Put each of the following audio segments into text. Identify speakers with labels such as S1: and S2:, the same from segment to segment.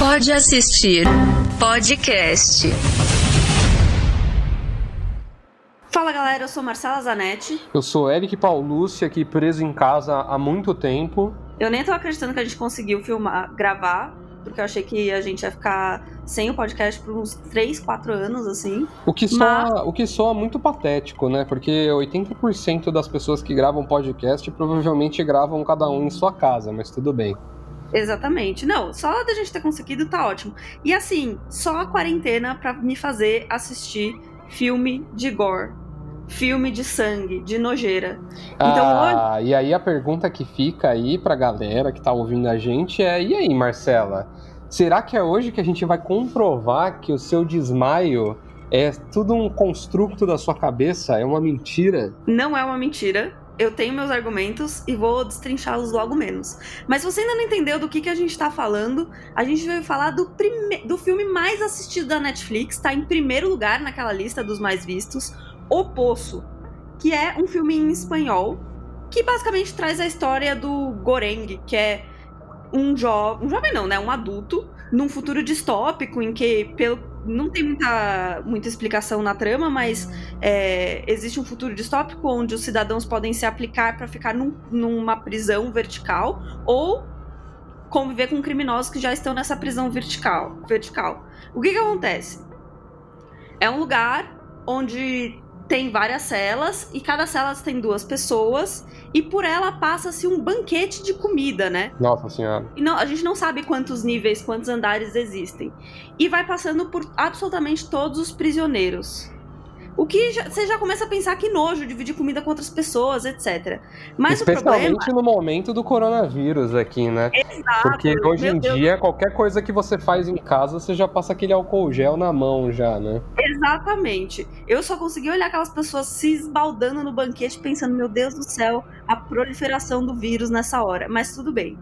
S1: Pode assistir podcast.
S2: Fala galera, eu sou Marcela Zanetti.
S3: Eu sou Eric Paulucci, aqui preso em casa há muito tempo.
S2: Eu nem tô acreditando que a gente conseguiu filmar, gravar, porque eu achei que a gente ia ficar sem o podcast por uns 3, 4 anos, assim.
S3: O que, soa, Mas... o que soa muito patético, né? Porque 80% das pessoas que gravam podcast provavelmente gravam cada um em sua casa, mas tudo bem.
S2: Exatamente. Não, só da gente ter conseguido tá ótimo. E assim, só a quarentena para me fazer assistir filme de gore. Filme de sangue, de nojeira.
S3: Então, ah, hoje... e aí a pergunta que fica aí pra galera que tá ouvindo a gente é: e aí, Marcela? Será que é hoje que a gente vai comprovar que o seu desmaio é tudo um construto da sua cabeça? É uma mentira?
S2: Não é uma mentira eu tenho meus argumentos e vou destrinchá-los logo menos. Mas se você ainda não entendeu do que, que a gente tá falando, a gente vai falar do, prime... do filme mais assistido da Netflix, tá em primeiro lugar naquela lista dos mais vistos, O Poço, que é um filme em espanhol que basicamente traz a história do Goreng, que é um, jo... um jovem não, né, um adulto num futuro distópico em que pelo não tem muita, muita explicação na trama, mas é, existe um futuro distópico onde os cidadãos podem se aplicar para ficar num, numa prisão vertical ou conviver com criminosos que já estão nessa prisão vertical. vertical. O que, que acontece? É um lugar onde tem várias celas e cada cela tem duas pessoas e por ela passa-se um banquete de comida, né?
S3: Nossa senhora.
S2: E não, a gente não sabe quantos níveis, quantos andares existem. E vai passando por absolutamente todos os prisioneiros. O que já, você já começa a pensar que nojo dividir comida com outras pessoas, etc. Mas
S3: Especialmente
S2: o problema...
S3: no momento do coronavírus aqui, né?
S2: Exato.
S3: Porque hoje em Deus dia, Deus. qualquer coisa que você faz em casa, você já passa aquele álcool gel na mão já, né?
S2: Exatamente. Eu só consegui olhar aquelas pessoas se esbaldando no banquete pensando, meu Deus do céu, a proliferação do vírus nessa hora. Mas tudo bem.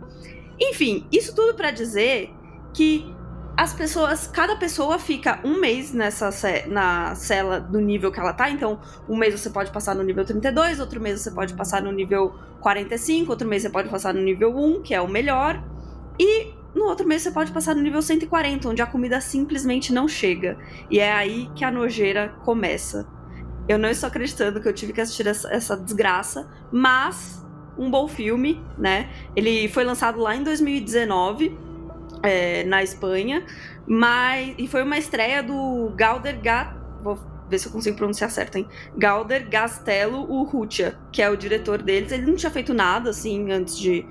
S2: Enfim, isso tudo para dizer que as pessoas, cada pessoa fica um mês nessa na cela do nível que ela tá. Então, um mês você pode passar no nível 32, outro mês você pode passar no nível 45, outro mês você pode passar no nível 1, que é o melhor. E no outro mês você pode passar no nível 140, onde a comida simplesmente não chega. E é aí que a nojeira começa. Eu não estou acreditando que eu tive que assistir essa, essa desgraça, mas um bom filme, né? Ele foi lançado lá em 2019 é, na Espanha, mas e foi uma estreia do Galder Gat, vou ver se eu consigo pronunciar certo, hein? Galder Gastello Urrutia, que é o diretor deles. Ele não tinha feito nada assim antes de,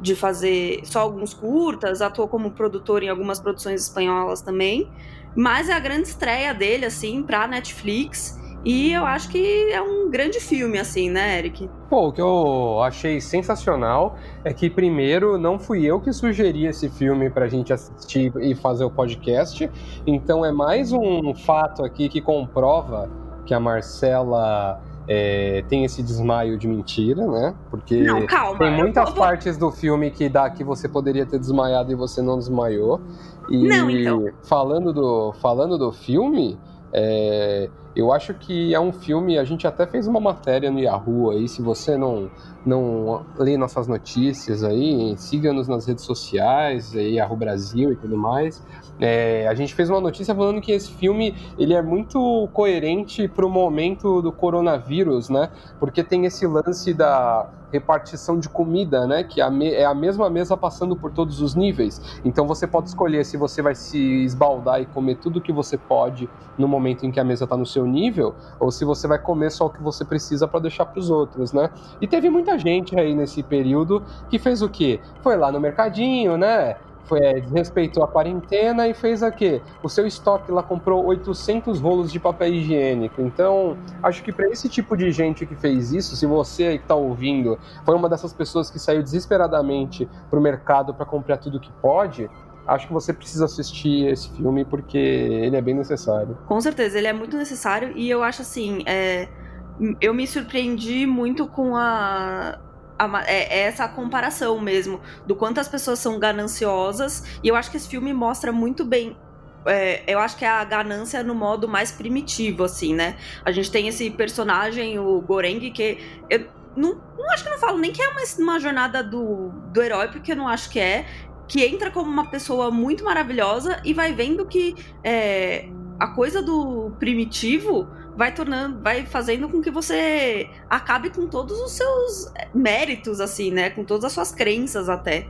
S2: de fazer só alguns curtas, atuou como produtor em algumas produções espanholas também, mas é a grande estreia dele assim para Netflix. E eu acho que é um grande filme, assim, né, Eric?
S3: Pô, o que eu achei sensacional é que, primeiro, não fui eu que sugeri esse filme pra gente assistir e fazer o podcast. Então é mais um fato aqui que comprova que a Marcela é, tem esse desmaio de mentira, né? Porque
S2: não, calma,
S3: tem muitas vou... partes do filme que dá que você poderia ter desmaiado e você não desmaiou. E
S2: não, então.
S3: falando do, falando do filme, é, eu acho que é um filme, a gente até fez uma matéria no Yahoo aí, se você não, não lê nossas notícias aí, siga-nos nas redes sociais, Yahoo Brasil e tudo mais. É, a gente fez uma notícia falando que esse filme ele é muito coerente para o momento do coronavírus, né? Porque tem esse lance da repartição de comida, né? Que é a mesma mesa passando por todos os níveis. Então você pode escolher se você vai se esbaldar e comer tudo que você pode no momento em que a mesa está no seu nível, ou se você vai comer só o que você precisa para deixar para os outros, né? E teve muita gente aí nesse período que fez o quê? Foi lá no mercadinho, né? Foi, é, desrespeitou a quarentena e fez a quê? O seu estoque lá comprou 800 rolos de papel higiênico. Então, acho que para esse tipo de gente que fez isso, se você que está ouvindo foi uma dessas pessoas que saiu desesperadamente para o mercado para comprar tudo que pode, acho que você precisa assistir esse filme porque ele é bem necessário.
S2: Com certeza, ele é muito necessário e eu acho assim, é... eu me surpreendi muito com a é, é essa comparação mesmo do quanto as pessoas são gananciosas. E eu acho que esse filme mostra muito bem é, eu acho que é a ganância no modo mais primitivo, assim, né? A gente tem esse personagem, o Goreng, que eu não, não acho que não falo nem que é uma, uma jornada do, do herói, porque eu não acho que é. que entra como uma pessoa muito maravilhosa e vai vendo que é, a coisa do primitivo vai tornando, vai fazendo com que você acabe com todos os seus méritos, assim, né? Com todas as suas crenças até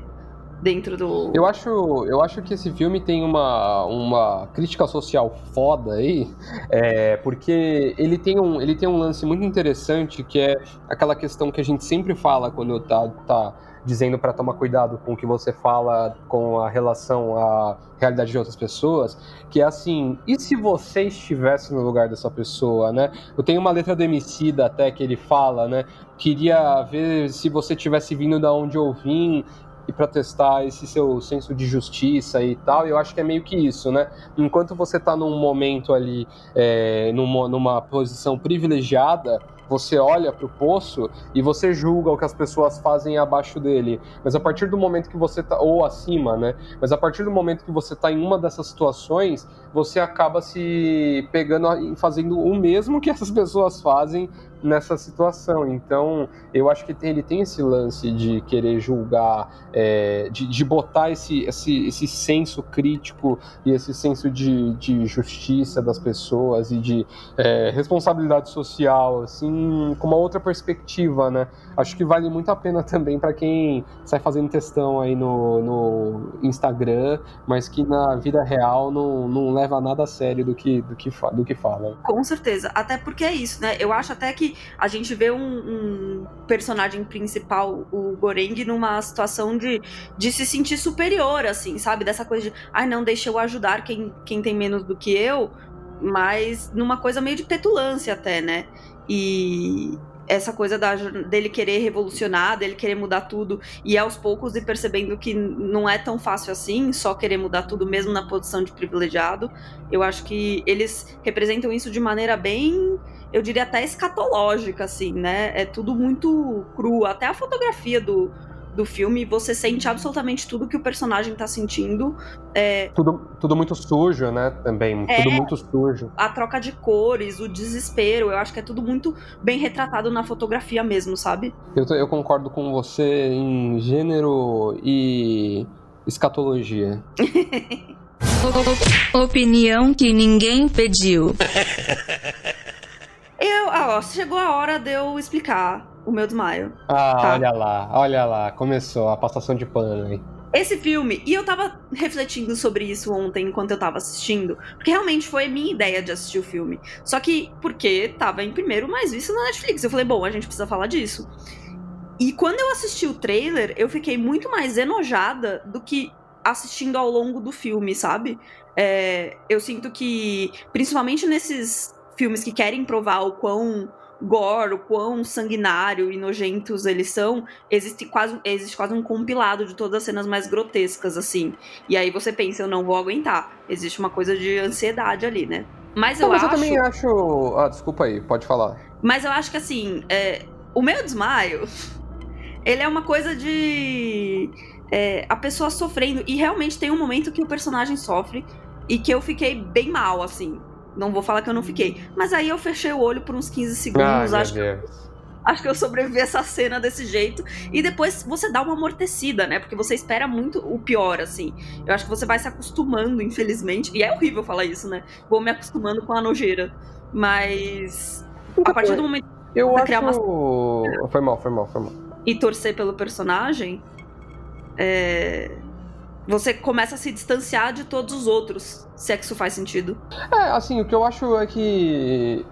S2: dentro do.
S3: Eu acho, eu acho que esse filme tem uma, uma crítica social foda aí, é, porque ele tem, um, ele tem um lance muito interessante que é aquela questão que a gente sempre fala quando tá, tá dizendo para tomar cuidado com o que você fala com a relação à realidade de outras pessoas, que é assim, e se você estivesse no lugar dessa pessoa, né? Eu tenho uma letra do Emicida até que ele fala, né? Queria ver se você tivesse vindo da onde eu vim e para testar esse seu senso de justiça e tal. Eu acho que é meio que isso, né? Enquanto você está num momento ali, é, numa, numa posição privilegiada, você olha para o poço e você julga o que as pessoas fazem abaixo dele. Mas a partir do momento que você tá ou acima, né? Mas a partir do momento que você está em uma dessas situações, você acaba se pegando e fazendo o mesmo que essas pessoas fazem nessa situação. Então, eu acho que ele tem esse lance de querer julgar, é, de, de botar esse, esse, esse senso crítico e esse senso de, de justiça das pessoas e de é, responsabilidade social, assim, com uma outra perspectiva, né? Acho que vale muito a pena também para quem sai fazendo testão aí no, no Instagram, mas que na vida real não, não leva nada a sério do que, do que, do que fala.
S2: Com certeza. Até porque é isso, né? Eu acho até que a gente vê um, um personagem principal, o Goreng, numa situação de, de se sentir superior, assim, sabe? Dessa coisa de, ai, ah, não, deixa eu ajudar quem, quem tem menos do que eu, mas numa coisa meio de petulância até, né? E, essa coisa da, dele querer revolucionar, dele querer mudar tudo, e aos poucos ir percebendo que não é tão fácil assim, só querer mudar tudo mesmo na posição de privilegiado. Eu acho que eles representam isso de maneira bem eu diria até escatológica, assim, né? É tudo muito cru. Até a fotografia do, do filme, você sente absolutamente tudo que o personagem tá sentindo. É...
S3: Tudo, tudo muito sujo, né? Também. É, tudo muito sujo.
S2: A troca de cores, o desespero, eu acho que é tudo muito bem retratado na fotografia mesmo, sabe?
S3: Eu, eu concordo com você em gênero e escatologia.
S1: Opinião que ninguém pediu.
S2: Eu, ah, ó, chegou a hora de eu explicar o meu desmaio.
S3: Ah, tá? olha lá, olha lá, começou a passação de pano aí.
S2: Esse filme, e eu tava refletindo sobre isso ontem enquanto eu tava assistindo, porque realmente foi a minha ideia de assistir o filme. Só que porque tava em primeiro mais visto na Netflix. Eu falei, bom, a gente precisa falar disso. E quando eu assisti o trailer, eu fiquei muito mais enojada do que assistindo ao longo do filme, sabe? É, eu sinto que, principalmente nesses filmes que querem provar o quão gore, o quão sanguinário e nojentos eles são, existe quase, existe quase um compilado de todas as cenas mais grotescas, assim. E aí você pensa, eu não vou aguentar. Existe uma coisa de ansiedade ali, né? Mas eu
S3: não, mas
S2: acho.
S3: eu também acho. Ah, desculpa aí, pode falar.
S2: Mas eu acho que assim, é... o meu desmaio, ele é uma coisa de. É, a pessoa sofrendo. E realmente tem um momento que o personagem sofre e que eu fiquei bem mal, assim. Não vou falar que eu não fiquei. Mas aí eu fechei o olho por uns 15 segundos.
S3: Ai,
S2: acho, que, acho que eu sobrevivi a essa cena desse jeito. E depois você dá uma amortecida, né? Porque você espera muito o pior, assim. Eu acho que você vai se acostumando, infelizmente. E é horrível falar isso, né? Vou me acostumando com a nojeira. Mas. A partir do momento.
S3: Eu acho. Criar uma... Foi mal, foi mal, foi mal.
S2: E torcer pelo personagem. É você começa a se distanciar de todos os outros, se é que isso faz sentido.
S3: É, assim, o que eu acho é que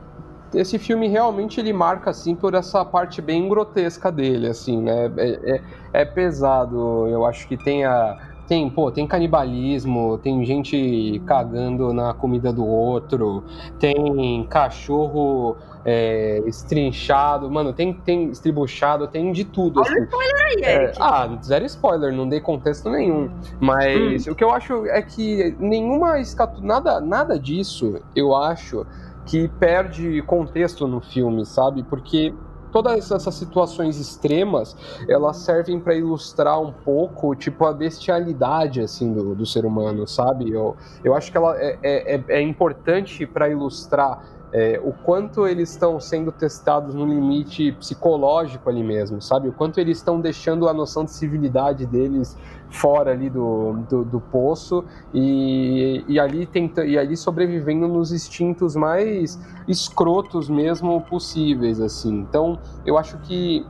S3: esse filme realmente ele marca assim por essa parte bem grotesca dele, assim, né? É, é, é pesado. Eu acho que tem a tem, pô, tem canibalismo, tem gente cagando na comida do outro, tem cachorro é, estrinchado, mano, tem, tem estribuchado, tem de tudo.
S2: Olha assim. spoiler aí,
S3: é, Ah, zero spoiler, não dei contexto nenhum. Mas hum. o que eu acho é que nenhuma escatu... nada, nada disso, eu acho, que perde contexto no filme, sabe? Porque todas essas situações extremas elas servem para ilustrar um pouco tipo a bestialidade assim do, do ser humano sabe? Eu, eu acho que ela é, é, é, é importante para ilustrar é, o quanto eles estão sendo testados no limite psicológico ali mesmo, sabe? O quanto eles estão deixando a noção de civilidade deles fora ali do, do, do poço e, e, ali tenta, e ali sobrevivendo nos instintos mais escrotos mesmo possíveis, assim. Então, eu acho que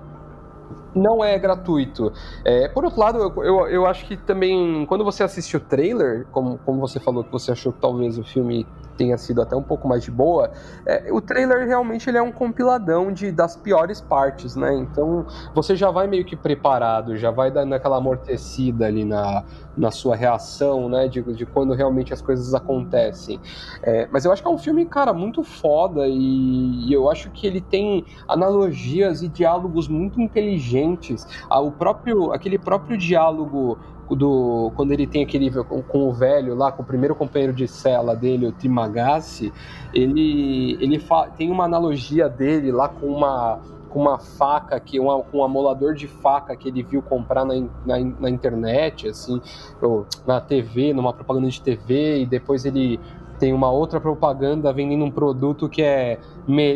S3: não é gratuito. É, por outro lado, eu, eu, eu, acho que também, quando você assiste o trailer, como, como você falou que você achou que talvez o filme tenha sido até um pouco mais de boa, é, o trailer realmente ele é um compiladão de, das piores partes, né? Então você já vai meio que preparado, já vai dando aquela amortecida ali na, na sua reação, né? De, de quando realmente as coisas acontecem. É, mas eu acho que é um filme, cara, muito foda e, e eu acho que ele tem analogias e diálogos muito inteligentes. Ah, o próprio, aquele próprio diálogo do quando ele tem aquele com, com, o velho lá, com o primeiro companheiro de cela dele, o Trimagasi, ele ele tem uma analogia dele lá com uma com uma faca que uma, com um amolador de faca que ele viu comprar na, na, na internet, assim, ou na TV, numa propaganda de TV, e depois ele tem uma outra propaganda vendendo um produto que é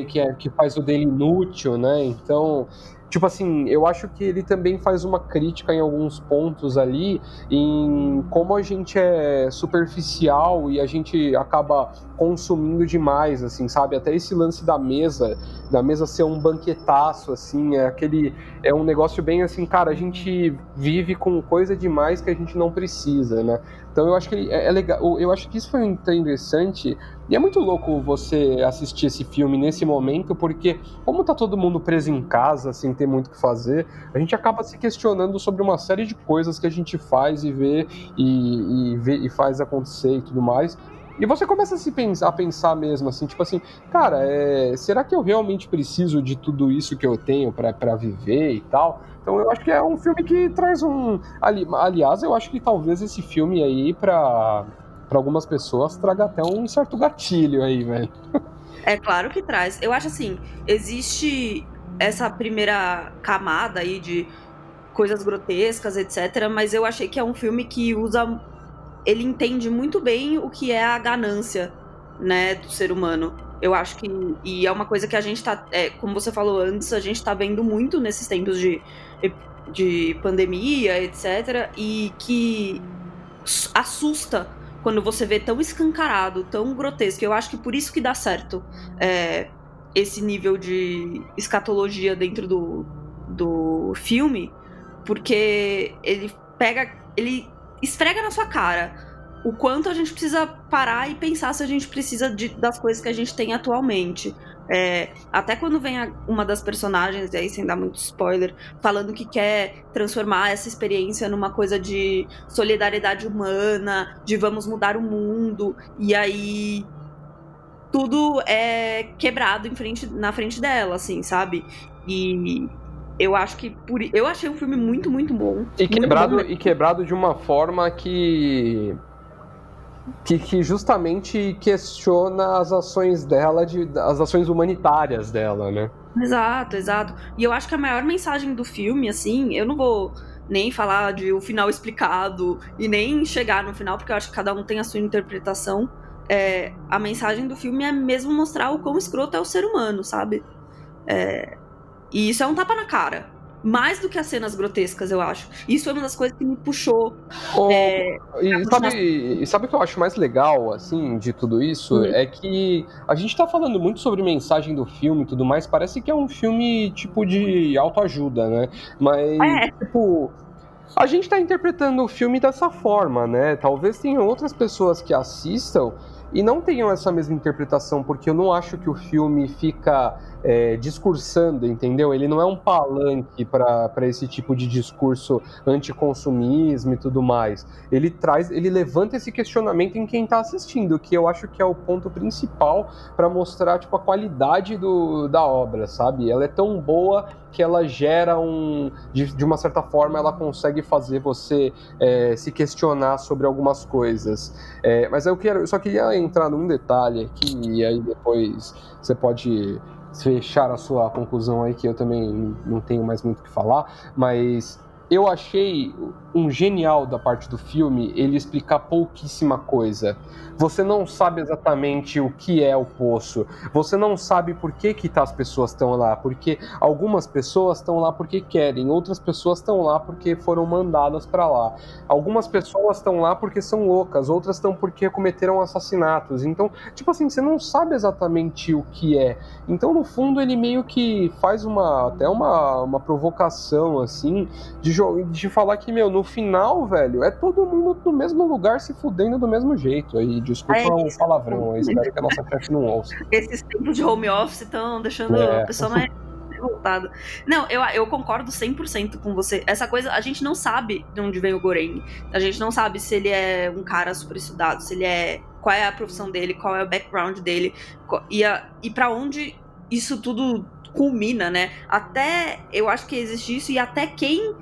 S3: que, é, que faz o dele inútil, né? Então tipo assim, eu acho que ele também faz uma crítica em alguns pontos ali em como a gente é superficial e a gente acaba consumindo demais, assim, sabe? Até esse lance da mesa, da mesa ser um banquetaço, assim, é aquele é um negócio bem assim, cara, a gente vive com coisa demais que a gente não precisa, né? Então eu acho que é, é legal, eu acho que isso foi interessante e é muito louco você assistir esse filme nesse momento, porque como tá todo mundo preso em casa, sem ter muito o que fazer, a gente acaba se questionando sobre uma série de coisas que a gente faz e vê e, e, vê, e faz acontecer e tudo mais. E você começa a se pensar, a pensar mesmo assim, tipo assim, cara, é, será que eu realmente preciso de tudo isso que eu tenho para viver e tal? Então eu acho que é um filme que traz um. Ali, aliás, eu acho que talvez esse filme aí, para algumas pessoas, traga até um certo gatilho aí, velho.
S2: É claro que traz. Eu acho assim, existe essa primeira camada aí de coisas grotescas, etc. Mas eu achei que é um filme que usa. Ele entende muito bem o que é a ganância, né, do ser humano. Eu acho que. E é uma coisa que a gente tá. É, como você falou antes, a gente tá vendo muito nesses tempos de, de pandemia, etc. E que assusta quando você vê tão escancarado, tão grotesco. Eu acho que por isso que dá certo é, esse nível de escatologia dentro do, do filme, porque ele pega. ele esfrega na sua cara o quanto a gente precisa parar e pensar se a gente precisa de, das coisas que a gente tem atualmente. É, até quando vem a, uma das personagens, e aí sem dar muito spoiler, falando que quer transformar essa experiência numa coisa de solidariedade humana, de vamos mudar o mundo, e aí tudo é quebrado em frente, na frente dela, assim, sabe? E eu acho que por eu achei um filme muito muito bom.
S3: E quebrado bom e quebrado de uma forma que que, que, justamente questiona as ações dela, de, as ações humanitárias dela, né?
S2: Exato, exato. E eu acho que a maior mensagem do filme, assim, eu não vou nem falar de o final explicado e nem chegar no final, porque eu acho que cada um tem a sua interpretação. É, a mensagem do filme é mesmo mostrar o quão escroto é o ser humano, sabe? É, e isso é um tapa na cara mais do que as cenas grotescas, eu acho. Isso é uma das coisas que me puxou.
S3: Oh, é, e, sabe, sabe o que eu acho mais legal, assim, de tudo isso? Uhum. É que a gente tá falando muito sobre mensagem do filme e tudo mais, parece que é um filme, tipo, de autoajuda, né? Mas, é. tipo, a gente tá interpretando o filme dessa forma, né? Talvez tenham outras pessoas que assistam e não tenham essa mesma interpretação, porque eu não acho que o filme fica é, discursando, entendeu? Ele não é um palanque para esse tipo de discurso anticonsumismo e tudo mais. Ele traz, ele levanta esse questionamento em quem está assistindo, que eu acho que é o ponto principal para mostrar tipo a qualidade do, da obra, sabe? Ela é tão boa que ela gera um, de, de uma certa forma, ela consegue fazer você é, se questionar sobre algumas coisas. É, mas eu quero, eu só queria entrar num detalhe aqui e aí depois você pode fechar a sua conclusão aí, que eu também não tenho mais muito o que falar, mas eu achei um genial da parte do filme ele explicar pouquíssima coisa. Você não sabe exatamente o que é o poço. Você não sabe por que, que tá, as pessoas estão lá. Porque algumas pessoas estão lá porque querem, outras pessoas estão lá porque foram mandadas para lá. Algumas pessoas estão lá porque são loucas, outras estão porque cometeram assassinatos. Então, tipo assim, você não sabe exatamente o que é. Então, no fundo, ele meio que faz uma até uma, uma provocação assim de, de falar que, meu, no final, velho, é todo mundo no mesmo lugar se fudendo do mesmo jeito. Aí, desculpa é o palavrão, eu espero que a nossa chefe não ouça.
S2: Esses tempos de home office estão deixando é. a pessoa mais revoltada. Não, eu, eu concordo 100% com você. Essa coisa, a gente não sabe de onde vem o Goren. A gente não sabe se ele é um cara super estudado, se ele é. Qual é a profissão dele, qual é o background dele, e, a, e para onde isso tudo culmina, né? Até eu acho que existe isso, e até quem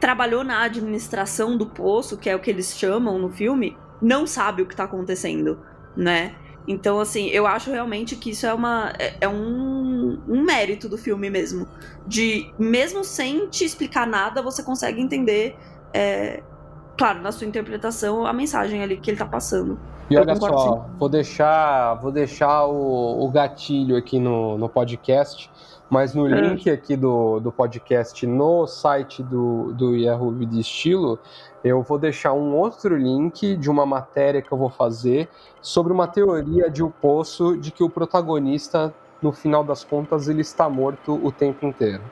S2: trabalhou na administração do poço, que é o que eles chamam no filme, não sabe o que tá acontecendo, né? Então, assim, eu acho realmente que isso é uma. É, é um, um mérito do filme mesmo. De, mesmo sem te explicar nada, você consegue entender, é, claro, na sua interpretação, a mensagem ali que ele tá passando.
S3: E olha só, vou deixar, vou deixar o, o gatilho aqui no, no podcast mas no é. link aqui do, do podcast no site do, do Yahoo de Estilo, eu vou deixar um outro link de uma matéria que eu vou fazer sobre uma teoria de O Poço de que o protagonista, no final das contas, ele está morto o tempo inteiro.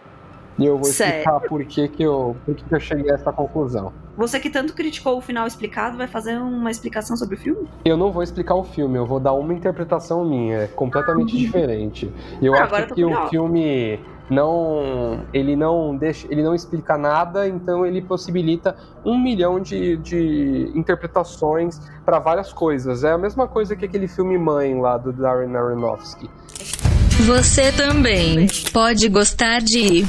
S3: E eu vou explicar por que, que, eu, por que, que eu cheguei a essa conclusão.
S2: Você que tanto criticou o final explicado, vai fazer uma explicação sobre o filme?
S3: Eu não vou explicar o filme, eu vou dar uma interpretação minha, é completamente diferente. Eu ah, acho que o filme não ele não deixa ele não explica nada então ele possibilita um milhão de, de interpretações para várias coisas. É a mesma coisa que aquele filme Mãe lá do Darren Aronofsky.
S1: Você também pode gostar de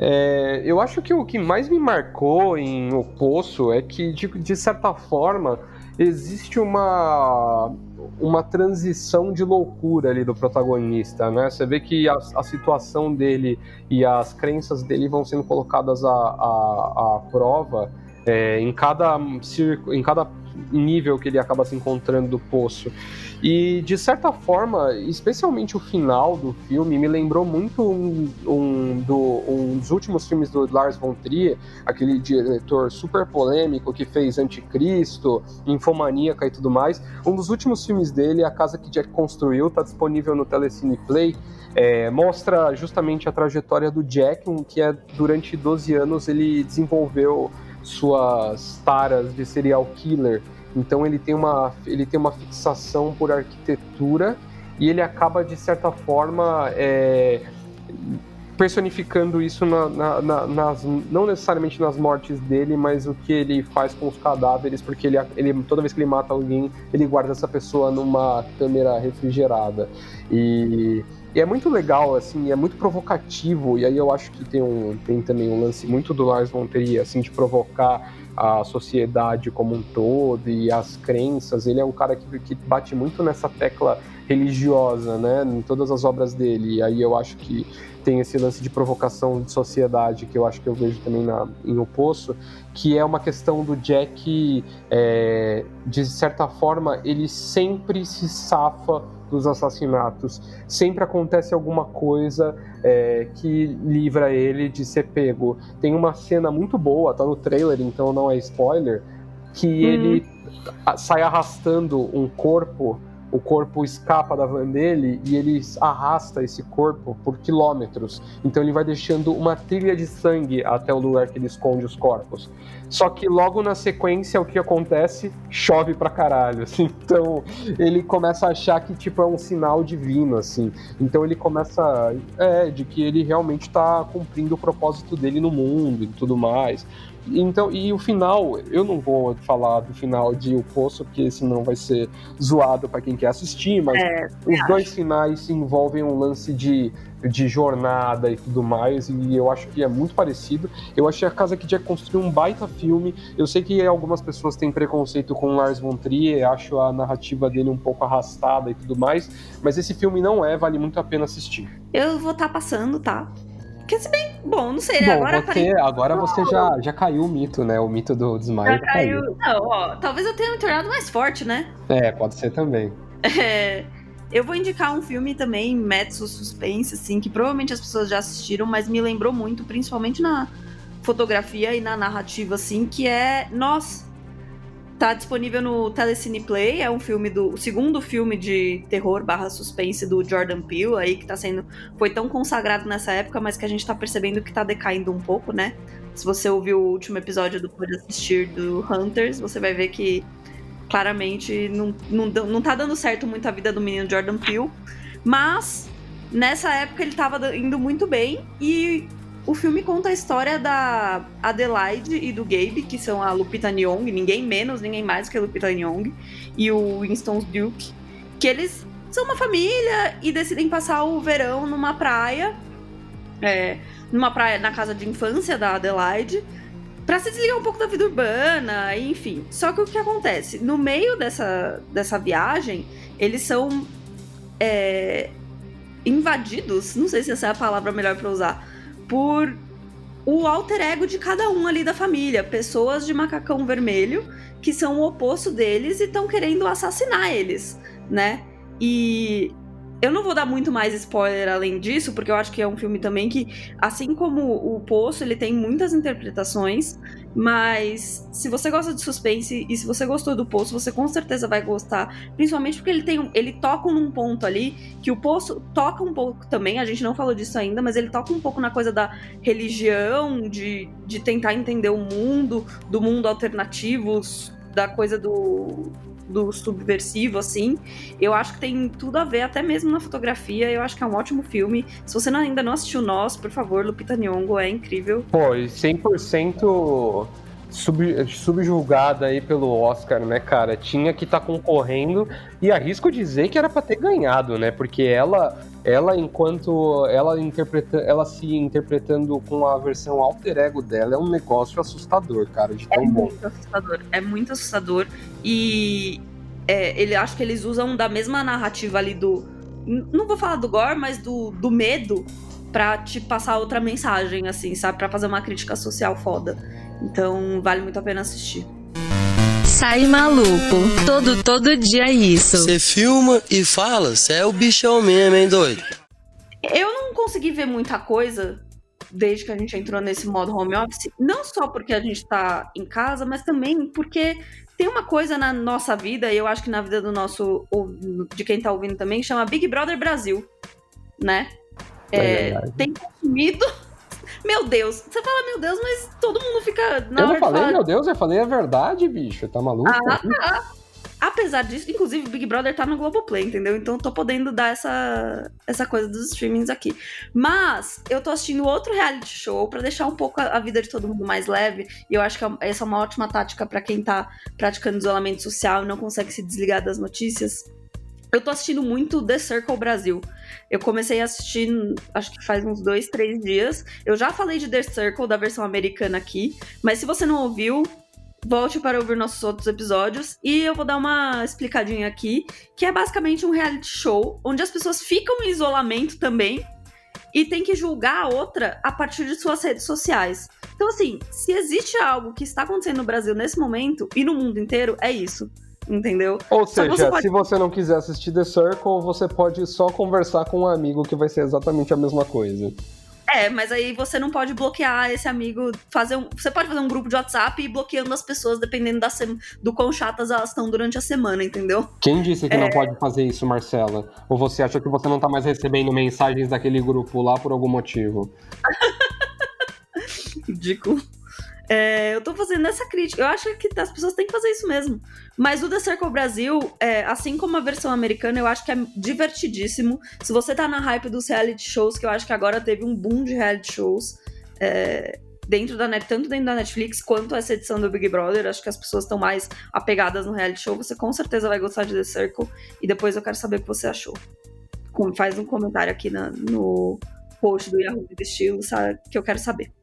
S3: é, eu acho que o que mais me marcou em O Poço é que, de, de certa forma, existe uma, uma transição de loucura ali do protagonista, né? Você vê que a, a situação dele e as crenças dele vão sendo colocadas à, à, à prova é, em cada em cada nível que ele acaba se encontrando do poço. E de certa forma, especialmente o final do filme, me lembrou muito um, um, do, um dos últimos filmes do Lars von Trier, aquele diretor super polêmico que fez Anticristo, Infomaníaca e tudo mais. Um dos últimos filmes dele, A Casa que Jack Construiu, está disponível no Telecine Play. É, mostra justamente a trajetória do Jack, que é durante 12 anos ele desenvolveu suas taras de serial killer então ele tem uma, ele tem uma fixação por arquitetura e ele acaba, de certa forma, é, personificando isso na, na, na, nas, não necessariamente nas mortes dele, mas o que ele faz com os cadáveres, porque ele, ele, toda vez que ele mata alguém, ele guarda essa pessoa numa câmera refrigerada. E, e é muito legal, assim, é muito provocativo, e aí eu acho que tem, um, tem também um lance muito do Lars von Trier, assim, de provocar a sociedade como um todo e as crenças. Ele é um cara que, que bate muito nessa tecla religiosa, né, em todas as obras dele. E aí eu acho que tem esse lance de provocação de sociedade que eu acho que eu vejo também na, em O Poço, que é uma questão do Jack, é, de certa forma, ele sempre se safa dos assassinatos. Sempre acontece alguma coisa é, que livra ele de ser pego. Tem uma cena muito boa, tá no trailer, então não é spoiler, que uhum. ele sai arrastando um corpo o corpo escapa da van dele e ele arrasta esse corpo por quilômetros. Então ele vai deixando uma trilha de sangue até o lugar que ele esconde os corpos. Só que logo na sequência o que acontece? Chove pra caralho, assim. Então ele começa a achar que tipo é um sinal divino, assim. Então ele começa é de que ele realmente tá cumprindo o propósito dele no mundo e tudo mais. Então, e o final, eu não vou falar do final de O Poço, porque senão vai ser zoado para quem quer assistir, mas é, os acho. dois finais envolvem um lance de, de jornada e tudo mais, e eu acho que é muito parecido. Eu achei a Casa que Jack construiu um baita filme. Eu sei que algumas pessoas têm preconceito com Lars von Trier, acho a narrativa dele um pouco arrastada e tudo mais, mas esse filme não é, vale muito a pena assistir.
S2: Eu vou estar tá passando, tá? Que se bem, bom, não sei, né?
S3: Bom,
S2: agora
S3: você, agora você já, já caiu o mito, né? O mito do desmaio
S2: já caiu. Não, ó, talvez eu tenha me tornado mais forte, né?
S3: É, pode ser também.
S2: É, eu vou indicar um filme também, Metsu Suspense, assim, que provavelmente as pessoas já assistiram, mas me lembrou muito, principalmente na fotografia e na narrativa, assim, que é Nós. Tá disponível no Telecine Play, é um filme do. O segundo filme de terror barra suspense do Jordan Peele, aí, que tá sendo. Foi tão consagrado nessa época, mas que a gente tá percebendo que tá decaindo um pouco, né? Se você ouviu o último episódio do Pode Assistir do Hunters, você vai ver que claramente não, não, não tá dando certo muito a vida do menino Jordan Peele. Mas nessa época ele tava indo muito bem e o filme conta a história da Adelaide e do Gabe, que são a Lupita Nyong, ninguém menos, ninguém mais que a Lupita Nyong, e o Winston Duke, que eles são uma família e decidem passar o verão numa praia, é, numa praia na casa de infância da Adelaide, para se desligar um pouco da vida urbana, enfim. Só que o que acontece? No meio dessa, dessa viagem, eles são é, invadidos, não sei se essa é a palavra melhor para usar, por o alter ego de cada um ali da família. Pessoas de macacão vermelho que são o oposto deles e estão querendo assassinar eles, né? E eu não vou dar muito mais spoiler além disso, porque eu acho que é um filme também que, assim como o Poço, ele tem muitas interpretações, mas se você gosta de suspense e se você gostou do Poço, você com certeza vai gostar, principalmente porque ele tem ele toca num ponto ali que o Poço toca um pouco também, a gente não falou disso ainda, mas ele toca um pouco na coisa da religião, de, de tentar entender o mundo, do mundo alternativo, da coisa do do subversivo, assim. Eu acho que tem tudo a ver, até mesmo na fotografia. Eu acho que é um ótimo filme. Se você não, ainda não assistiu Nós, por favor, Lupita Nyong'o, é incrível.
S3: Pô, e 100% sub, subjulgada aí pelo Oscar, né, cara? Tinha que estar tá concorrendo e arrisco dizer que era para ter ganhado, né? Porque ela, ela enquanto ela interpreta, ela se interpretando com a versão alter ego dela é um negócio assustador, cara, de tão
S2: é
S3: bom.
S2: É muito assustador, é muito assustador e é, ele acho que eles usam da mesma narrativa ali do não vou falar do gore, mas do, do medo pra te passar outra mensagem, assim, sabe? Pra fazer uma crítica social foda. Então vale muito a pena assistir.
S1: Sai maluco, todo, todo dia é isso.
S4: Você filma e fala, você é o bichão mesmo, hein, doido?
S2: Eu não consegui ver muita coisa desde que a gente entrou nesse modo home office, não só porque a gente tá em casa, mas também porque tem uma coisa na nossa vida, e eu acho que na vida do nosso, de quem tá ouvindo também, que chama Big Brother Brasil, né? É, é tem consumido meu Deus. Você fala, meu Deus, mas todo mundo fica.
S3: Na eu não falei, meu Deus, eu falei a verdade, bicho. Tá maluco?
S2: Ah, tá. Apesar disso, inclusive, Big Brother tá no Globoplay, entendeu? Então tô podendo dar essa, essa coisa dos streamings aqui. Mas eu tô assistindo outro reality show para deixar um pouco a, a, vida de todo mundo mais leve. E eu acho que é essa é uma ótima tática para quem tá praticando isolamento social e não consegue se desligar das notícias. Eu tô assistindo muito The Circle Brasil. Eu comecei a assistir, acho que faz uns dois, três dias. Eu já falei de The Circle, da versão americana aqui, mas se você não ouviu, volte para ouvir nossos outros episódios. E eu vou dar uma explicadinha aqui, que é basicamente um reality show, onde as pessoas ficam em isolamento também, e tem que julgar a outra a partir de suas redes sociais. Então, assim, se existe algo que está acontecendo no Brasil nesse momento, e no mundo inteiro, é isso entendeu?
S3: Ou seja, você pode... se você não quiser assistir The Circle, você pode só conversar com um amigo que vai ser exatamente a mesma coisa.
S2: É, mas aí você não pode bloquear esse amigo, fazer um, você pode fazer um grupo de WhatsApp e ir bloqueando as pessoas dependendo da sem, do quão chatas elas estão durante a semana, entendeu?
S3: Quem disse que é... não pode fazer isso, Marcela? Ou você acha que você não tá mais recebendo mensagens daquele grupo lá por algum motivo?
S2: Ridículo. É, eu tô fazendo essa crítica. Eu acho que as pessoas têm que fazer isso mesmo. Mas o The Circle Brasil, é, assim como a versão americana, eu acho que é divertidíssimo. Se você tá na hype dos reality shows, que eu acho que agora teve um boom de reality shows. É, dentro da tanto dentro da Netflix quanto essa edição do Big Brother, acho que as pessoas estão mais apegadas no reality show. Você com certeza vai gostar de The Circle e depois eu quero saber o que você achou. Faz um comentário aqui na, no post do Yahoo Estilo, sabe, que eu quero saber.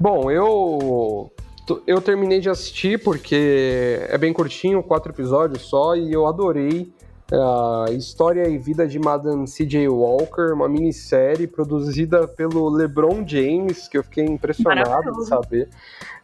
S3: Bom, eu eu terminei de assistir porque é bem curtinho, quatro episódios só, e eu adorei a história e vida de Madame C.J. Walker, uma minissérie produzida pelo LeBron James, que eu fiquei impressionado de saber.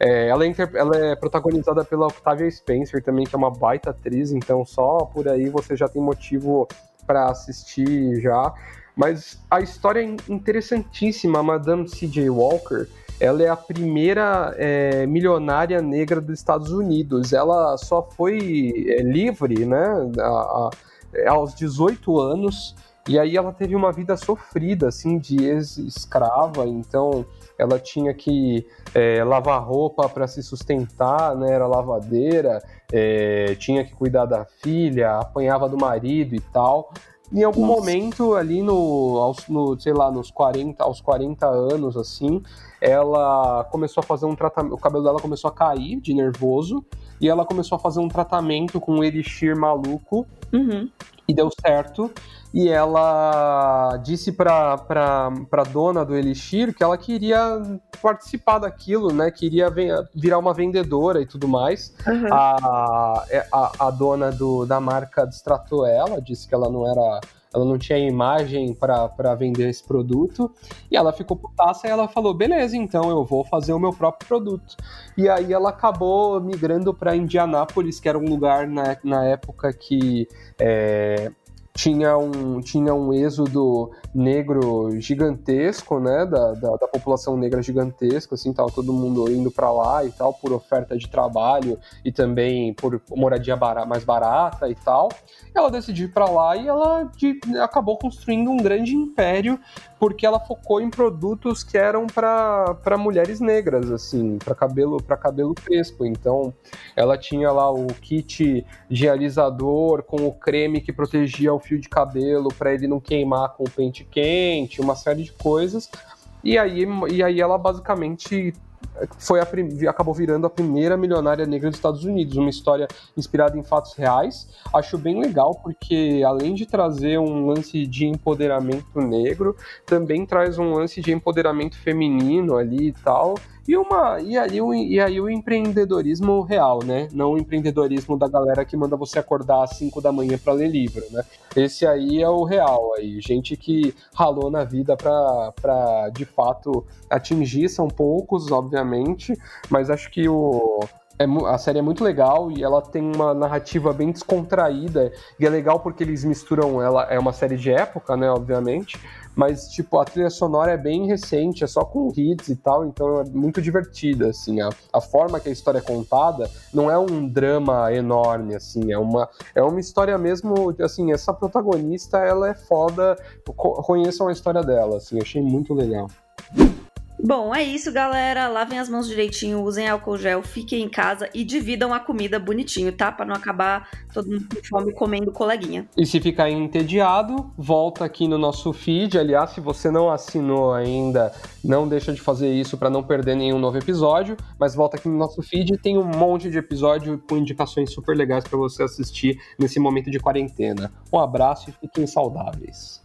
S3: É, ela, é ela, é protagonizada pela Octavia Spencer também, que é uma baita atriz, então só por aí você já tem motivo para assistir já. Mas a história é interessantíssima. A Madame C.J. Walker, ela é a primeira é, milionária negra dos Estados Unidos. Ela só foi é, livre, né? A, a, é, aos 18 anos, e aí ela teve uma vida sofrida, assim, de ex-escrava, então ela tinha que é, lavar roupa para se sustentar, né, era lavadeira, é, tinha que cuidar da filha, apanhava do marido e tal. Em algum Nossa. momento ali no, aos, no, sei lá, nos 40, aos 40 anos, assim, ela começou a fazer um tratamento, o cabelo dela começou a cair de nervoso, e ela começou a fazer um tratamento com um elixir maluco,
S2: uhum.
S3: E deu certo, e ela disse pra, pra, pra dona do elixir que ela queria participar daquilo, né, queria virar uma vendedora e tudo mais.
S2: Uhum.
S3: A, a, a dona do, da marca distratou ela, disse que ela não era ela não tinha imagem para vender esse produto, e ela ficou putaça e ela falou: beleza, então eu vou fazer o meu próprio produto. E aí ela acabou migrando para Indianápolis, que era um lugar na, na época que é, tinha um, tinha um êxodo negro gigantesco, né, da, da, da população negra gigantesca, assim, tava todo mundo indo para lá e tal, por oferta de trabalho e também por moradia barata, mais barata e tal. Ela decidiu ir para lá e ela de, acabou construindo um grande império porque ela focou em produtos que eram para mulheres negras, assim, para cabelo para cabelo crespo. Então, ela tinha lá o kit de alisador com o creme que protegia o fio de cabelo para ele não queimar com o pente quente, uma série de coisas. E aí, e aí ela basicamente foi a, acabou virando a primeira milionária negra dos Estados Unidos, uma história inspirada em fatos reais. Acho bem legal porque além de trazer um lance de empoderamento negro, também traz um lance de empoderamento feminino ali e tal. E, uma, e, aí, o, e aí o empreendedorismo real, né? Não o empreendedorismo da galera que manda você acordar às 5 da manhã para ler livro, né? Esse aí é o real aí. Gente que ralou na vida para de fato atingir, são poucos, obviamente, mas acho que o é, a série é muito legal e ela tem uma narrativa bem descontraída. E é legal porque eles misturam. Ela é uma série de época, né? Obviamente. Mas, tipo, a trilha sonora é bem recente, é só com hits e tal, então é muito divertida, assim. A, a forma que a história é contada não é um drama enorme, assim. É uma, é uma história mesmo. Assim, essa protagonista, ela é foda. Conheçam a história dela, assim. Achei muito legal.
S2: Bom, é isso, galera. Lavem as mãos direitinho, usem álcool gel, fiquem em casa e dividam a comida bonitinho, tá? Pra não acabar todo mundo com fome comendo coleguinha.
S3: E se ficar entediado, volta aqui no nosso feed. Aliás, se você não assinou ainda, não deixa de fazer isso para não perder nenhum novo episódio. Mas volta aqui no nosso feed, tem um monte de episódio com indicações super legais para você assistir nesse momento de quarentena. Um abraço e fiquem saudáveis.